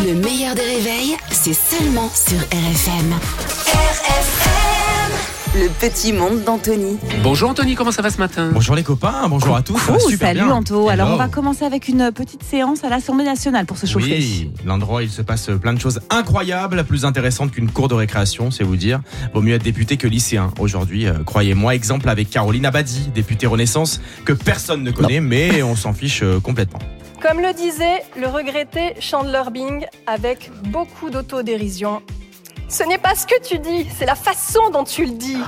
Le meilleur des réveils, c'est seulement sur RFM. RFM Le petit monde d'Anthony. Bonjour Anthony, comment ça va ce matin Bonjour les copains, bonjour à tous. ça va Coucou, super salut bien. Anto. Alors Hello. on va commencer avec une petite séance à l'Assemblée nationale pour se chauffer. Oui, l'endroit il se passe plein de choses incroyables, plus intéressantes qu'une cour de récréation, c'est vous dire. Vaut mieux être député que lycéen aujourd'hui, euh, croyez-moi. Exemple avec Caroline Abadi, députée Renaissance, que personne ne connaît, mais on s'en fiche euh, complètement. Comme le disait le regretté Chandler Bing avec beaucoup d'autodérision. Ce n'est pas ce que tu dis, c'est la façon dont tu le dis.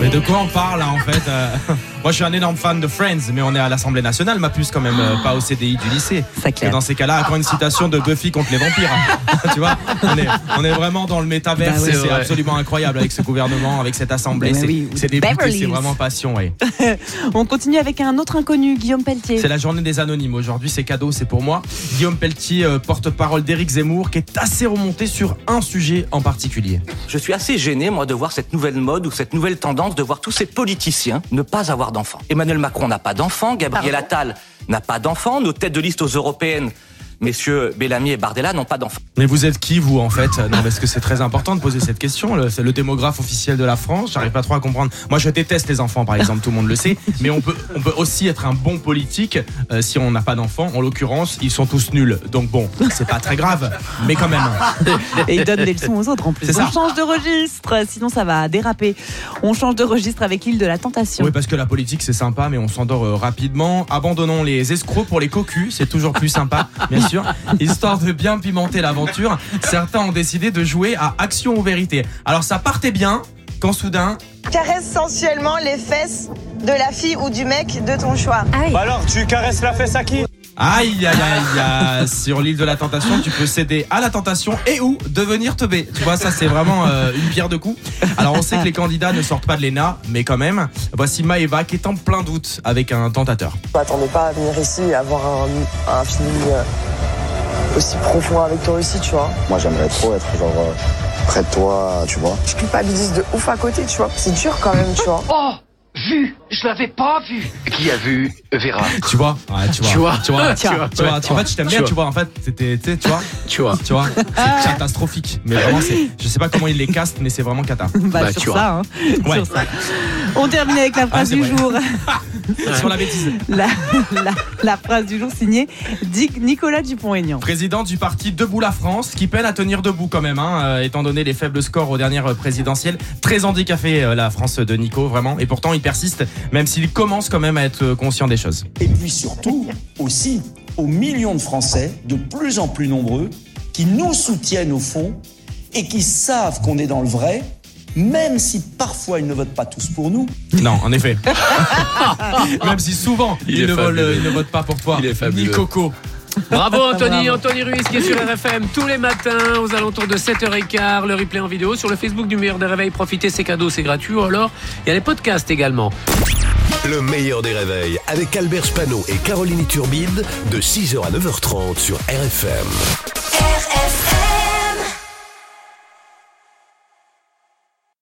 Mais de quoi on parle là, en fait euh, Moi je suis un énorme fan de Friends, mais on est à l'Assemblée nationale, ma puce quand même, euh, pas au CDI du lycée. Et dans ces cas-là, quand une citation de Buffy contre les vampires, tu vois, on est, on est vraiment dans le métaverse, Bah C'est absolument incroyable avec ce gouvernement, avec cette assemblée, Bah c'est oui, Beverly c'est vraiment passion, ouais. On continue avec un autre inconnu, Guillaume Pelletier. C'est la journée des anonymes aujourd'hui, c'est cadeau, c'est pour moi. Guillaume Pelletier, euh, porte-parole d'Éric Zemmour, qui est assez remonté sur un sujet en particulier. Je suis assez gêné, moi, de voir cette nouvelle mode ou cette nouvelle tendance de voir tous ces politiciens ne pas avoir d'enfants. Emmanuel Macron n'a pas d'enfants, Gabriel Attal n'a pas d'enfants, nos têtes de liste aux européennes, messieurs Bellamy et Bardella, n'ont pas d'enfants. Mais vous êtes qui, vous, en fait Non, parce que c'est très important de poser cette question. C'est le démographe officiel de la France. J'arrive pas trop à comprendre. Moi, je déteste les enfants, par exemple, tout le monde le sait. Mais on peut, on peut aussi être un bon politique euh, si on n'a pas d'enfants. En l'occurrence, ils sont tous nuls. Donc bon, c'est pas très grave, mais quand même. Et il donne des leçons aux autres en plus. C'est ça. On change de registre, sinon ça va déraper. On change de registre avec l'île de la tentation. Oui, parce que la politique, c'est sympa, mais on s'endort euh, rapidement. Abandonnons les escrocs pour les cocus, c'est toujours plus sympa, bien sûr. Histoire de bien pimenter l'aventure, certains ont décidé de jouer à Action ou Vérité. Alors ça partait bien, quand soudain, Caresse sensuellement les fesses de la fille ou du mec de ton choix. Bah alors, tu caresses la fesse à qui? Aïe aïe aïe aïe Sur l'île de la tentation tu peux céder à la tentation et ou devenir teubé Tu vois ça c'est vraiment euh, une pierre de coups Alors on sait que les candidats ne sortent pas de l'ENA Mais quand même Voici Maëva qui est en plein doute avec un tentateur Je m'attendais pas à venir ici et avoir un, un feeling euh, aussi profond avec toi aussi, tu vois. Moi, j'aimerais trop être genre euh, près de toi, tu vois. Je culpabilise de ouf à côté, tu vois. C'est dur quand même, tu vois. Oh Vu Je l'avais pas vu Qui a vu Vera? Tu vois Ouais tu vois Tu vois. Tu vois Tu vois. Tu vois En fait je t'aime bien Tu tu vois En fait c'était tu sais, tu vois Tu vois. Tu vois C'est catastrophique Mais vraiment c'est Je sais pas comment ils les castent Mais c'est vraiment cata Bah, Bah, sur tu vois. ça, hein. Ouais. Sur ça. On termine avec la phrase c'est du vrai. jour. Sur la bêtise La, la- la phrase du jour signée Dick Nicolas Dupont-Aignan. Président du parti Debout la France, qui peine à tenir debout quand même, hein, euh, étant donné les faibles scores aux dernières présidentielles. Très handicapé euh, la France de Nico, vraiment. Et pourtant, il persiste, même s'il commence quand même à être euh, conscient des choses. Et puis surtout, aussi, aux millions de Français, de plus en plus nombreux, qui nous soutiennent au fond et qui savent qu'on est dans le vrai, même si parfois ils ne votent pas tous pour nous. Non, en effet. même si souvent, Il il, est ne vole- fabuleux. il ne vote pas pour toi. Il est fabuleux. Ni Coco. Bravo Anthony, Bravo. Anthony Ruiz qui est sur RFM tous les matins aux alentours de 7h15, le replay en vidéo sur le Facebook du meilleur des réveils, profitez, c'est cadeau, c'est gratuit ou alors il y a les podcasts également. Le meilleur des réveils avec Albert Spano et Caroline Turbide de 6h à 9h30 sur RFM. RFM